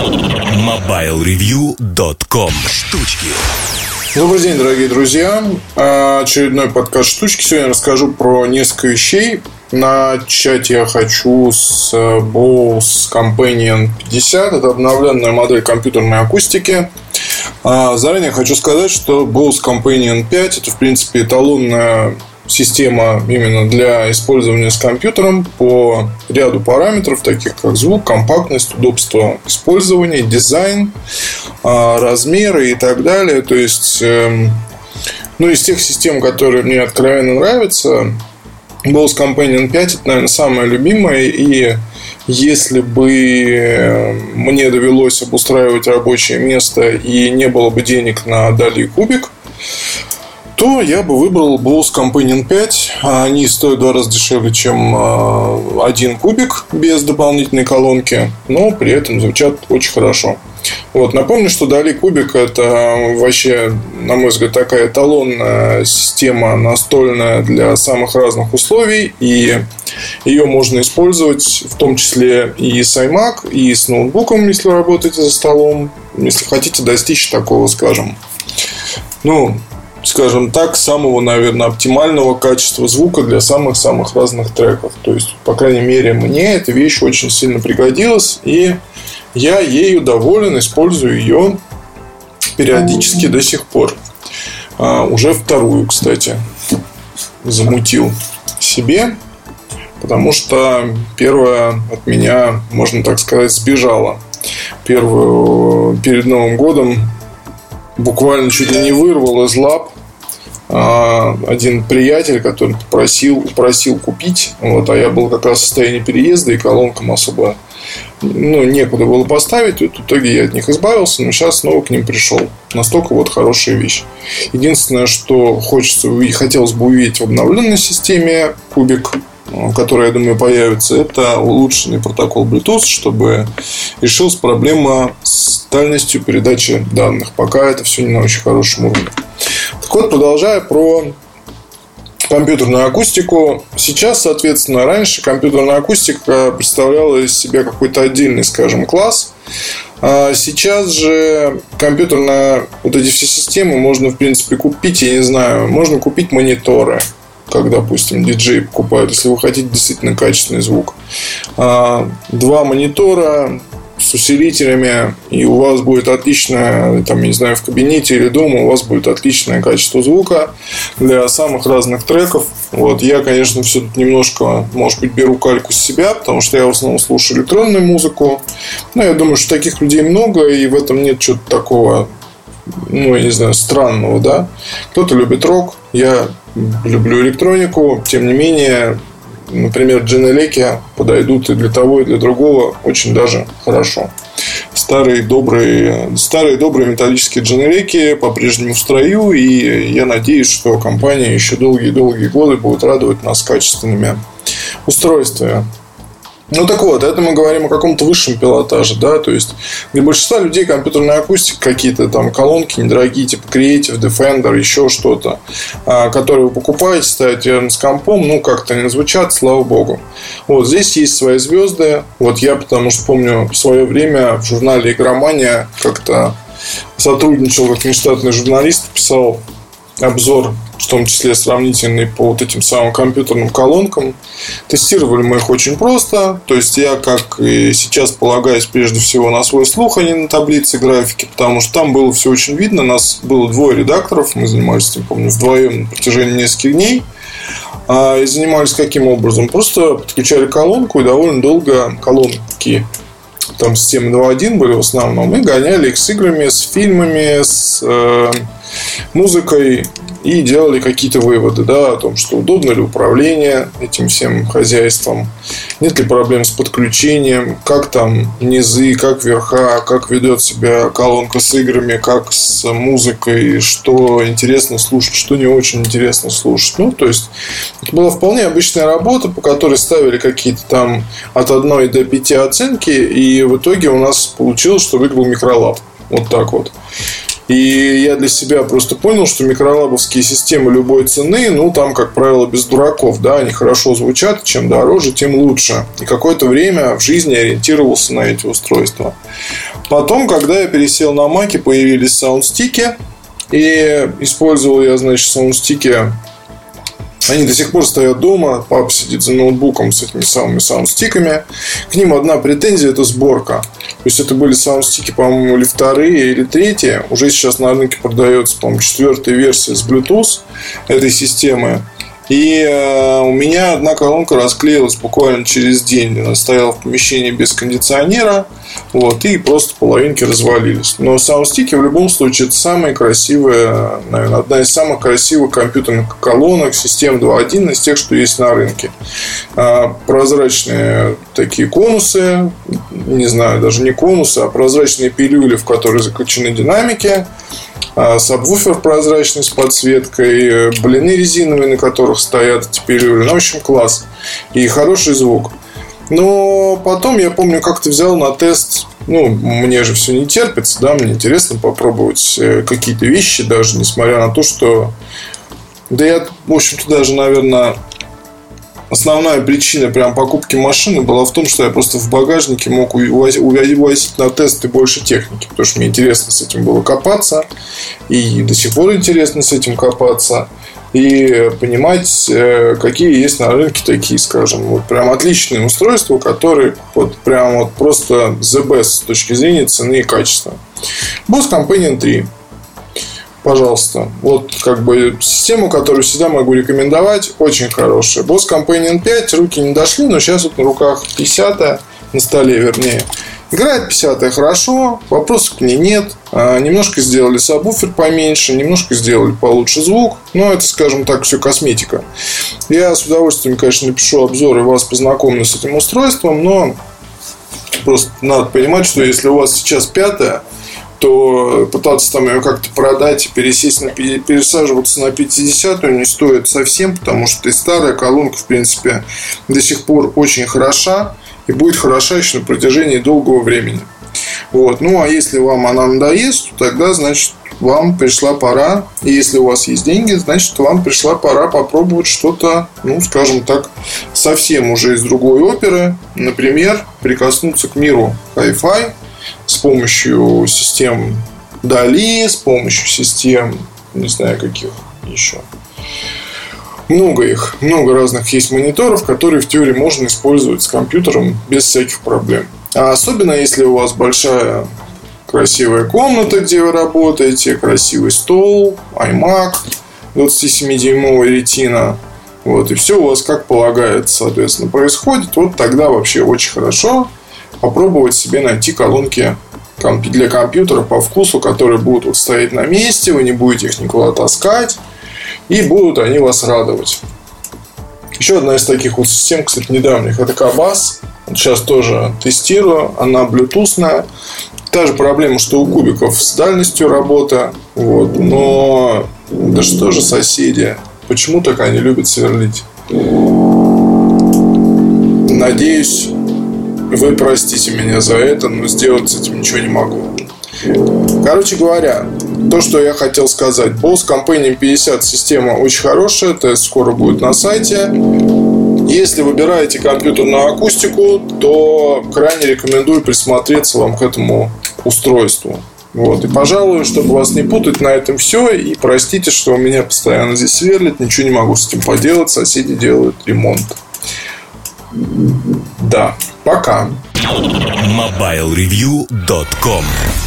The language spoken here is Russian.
MobileReview.com Штучки Добрый день, дорогие друзья. А, очередной подкаст «Штучки». Сегодня расскажу про несколько вещей. Начать я хочу с Bose Companion 50. Это обновленная модель компьютерной акустики. А, заранее хочу сказать, что Bose Companion 5 это, в принципе, эталонная система именно для использования с компьютером по ряду параметров, таких как звук, компактность, удобство использования, дизайн, а, размеры и так далее. То есть, эм, ну, из тех систем, которые мне откровенно нравятся, Bose Companion 5 это, наверное, самая любимая. И если бы э, мне довелось обустраивать рабочее место и не было бы денег на Дали Кубик, то я бы выбрал Bose Companion 5. Они стоят в два раза дешевле, чем а, один кубик без дополнительной колонки, но при этом звучат очень хорошо. Вот. Напомню, что Дали Кубик это вообще, на мой взгляд, такая эталонная система настольная для самых разных условий. И ее можно использовать в том числе и с iMac, и с ноутбуком, если вы работаете за столом. Если хотите достичь такого, скажем, ну, скажем так, самого, наверное, оптимального качества звука для самых-самых разных треков. То есть, по крайней мере, мне эта вещь очень сильно пригодилась, и я ею доволен, использую ее периодически до сих пор. А, уже вторую, кстати, замутил себе, потому что первая от меня, можно так сказать, сбежала. Первую перед Новым годом буквально чуть ли не вырвал из лап а, один приятель, который просил, просил купить, вот, а я был как раз в состоянии переезда, и колонкам особо ну, некуда было поставить, и в итоге я от них избавился, но сейчас снова к ним пришел. Настолько вот хорошая вещь. Единственное, что хочется, хотелось бы увидеть в обновленной системе кубик, который, я думаю, появится, это улучшенный протокол Bluetooth, чтобы решилась проблема с дальностью передачи данных. Пока это все не на очень хорошем уровне. Так вот, продолжая про компьютерную акустику. Сейчас, соответственно, раньше компьютерная акустика представляла из себя какой-то отдельный, скажем, класс. А сейчас же компьютерная вот эти все системы можно, в принципе, купить, я не знаю, можно купить мониторы как, допустим, диджей покупают, если вы хотите действительно качественный звук. А, два монитора, с усилителями, и у вас будет отличное, там, не знаю, в кабинете или дома, у вас будет отличное качество звука для самых разных треков. Вот, я, конечно, все тут немножко, может быть, беру кальку с себя, потому что я в основном слушаю электронную музыку. Но я думаю, что таких людей много, и в этом нет чего-то такого, ну, я не знаю, странного, да. Кто-то любит рок, я люблю электронику, тем не менее, например, дженелеки подойдут и для того, и для другого очень даже хорошо. Старые добрые, старые добрые металлические дженереки по-прежнему в строю, и я надеюсь, что компания еще долгие-долгие годы будет радовать нас качественными устройствами. Ну так вот, это мы говорим о каком-то высшем пилотаже, да, то есть для большинства людей компьютерная акустика какие-то там колонки недорогие, типа Creative, Defender, еще что-то, а, которые вы покупаете, ставите рядом с компом, ну как-то не звучат, слава богу. Вот здесь есть свои звезды, вот я потому что помню в свое время в журнале Игромания как-то сотрудничал как нештатный журналист, писал обзор в том числе сравнительный по вот этим самым компьютерным колонкам. Тестировали мы их очень просто. То есть я, как и сейчас, полагаюсь прежде всего на свой слух, а не на таблице графики, потому что там было все очень видно. Нас было двое редакторов, мы занимались этим, помню, вдвоем на протяжении нескольких дней. А, и занимались каким образом? Просто подключали колонку и довольно долго колонки там системы 2.1 были в основном, и гоняли их с играми, с фильмами, с э, музыкой и делали какие-то выводы да, о том, что удобно ли управление этим всем хозяйством, нет ли проблем с подключением, как там низы, как верха, как ведет себя колонка с играми, как с музыкой, что интересно слушать, что не очень интересно слушать. Ну, то есть, это была вполне обычная работа, по которой ставили какие-то там от 1 до 5 оценки, и в итоге у нас получилось, что выиграл микролаб. Вот так вот. И я для себя просто понял, что микролабовские системы любой цены, ну, там, как правило, без дураков, да, они хорошо звучат, чем дороже, тем лучше. И какое-то время в жизни ориентировался на эти устройства. Потом, когда я пересел на Маке, появились саундстики. И использовал я, значит, саундстики они до сих пор стоят дома, папа сидит за ноутбуком с этими самыми саундстиками. К ним одна претензия – это сборка. То есть, это были саундстики, по-моему, или вторые, или третьи. Уже сейчас на рынке продается, по-моему, четвертая версия с Bluetooth этой системы. И э, у меня одна колонка расклеилась буквально через день. Она стояла в помещении без кондиционера. Вот, и просто половинки развалились. Но саундстики в любом случае это самая красивая, наверное, одна из самых красивых компьютерных колонок систем 2.1 из тех, что есть на рынке. А, прозрачные такие конусы, не знаю, даже не конусы, а прозрачные пилюли, в которые заключены динамики сабвуфер прозрачный с подсветкой, э, блины резиновые, на которых стоят пилюли. Ну, в общем, класс. И хороший звук. Но потом, я помню, как-то взял на тест ну, мне же все не терпится, да, мне интересно попробовать э, какие-то вещи, даже несмотря на то, что... Да я, в общем-то, даже, наверное, основная причина прям покупки машины была в том, что я просто в багажнике мог увозить на тесты больше техники, потому что мне интересно с этим было копаться, и до сих пор интересно с этим копаться, и понимать, э, какие есть на рынке такие, скажем, вот прям отличные устройства, которые вот прям вот просто the best с точки зрения цены и качества. Boss Companion 3 пожалуйста. Вот как бы систему, которую всегда могу рекомендовать, очень хорошая. Boss Companion 5, руки не дошли, но сейчас вот на руках 50 на столе, вернее. Играет 50 хорошо, вопросов к ней нет. А, немножко сделали сабвуфер поменьше, немножко сделали получше звук. Но это, скажем так, все косметика. Я с удовольствием, конечно, напишу обзор и вас познакомлю с этим устройством, но просто надо понимать, что если у вас сейчас пятая, то пытаться там ее как-то продать и пересесть на, пересаживаться на 50 не стоит совсем, потому что и старая колонка, в принципе, до сих пор очень хороша и будет хороша еще на протяжении долгого времени. Вот. Ну, а если вам она надоест, то тогда, значит, вам пришла пора, и если у вас есть деньги, значит, вам пришла пора попробовать что-то, ну, скажем так, совсем уже из другой оперы. Например, прикоснуться к миру Wi-Fi с помощью систем Дали, с помощью систем, не знаю каких еще. Много их, много разных есть мониторов, которые в теории можно использовать с компьютером без всяких проблем. А особенно если у вас большая красивая комната, где вы работаете, красивый стол, iMac, 27-дюймовая ретина. Вот, и все у вас как полагается, соответственно, происходит. Вот тогда вообще очень хорошо попробовать себе найти колонки для компьютера по вкусу, которые будут вот стоять на месте, вы не будете их никуда таскать, и будут они вас радовать. Еще одна из таких вот систем, кстати, недавних, это Кабас. Сейчас тоже тестирую. Она блютусная. Та же проблема, что у кубиков с дальностью работа. Вот. Но да что же соседи? Почему так они любят сверлить? Надеюсь, вы простите меня за это, но сделать с этим ничего не могу. Короче говоря, то, что я хотел сказать. Bose Companion 50 система очень хорошая. Тест скоро будет на сайте. Если выбираете компьютер на акустику, то крайне рекомендую присмотреться вам к этому устройству. Вот. И, пожалуй, чтобы вас не путать, на этом все. И простите, что у меня постоянно здесь сверлит. Ничего не могу с этим поделать. Соседи делают ремонт. Да. Пока. MobileReview.com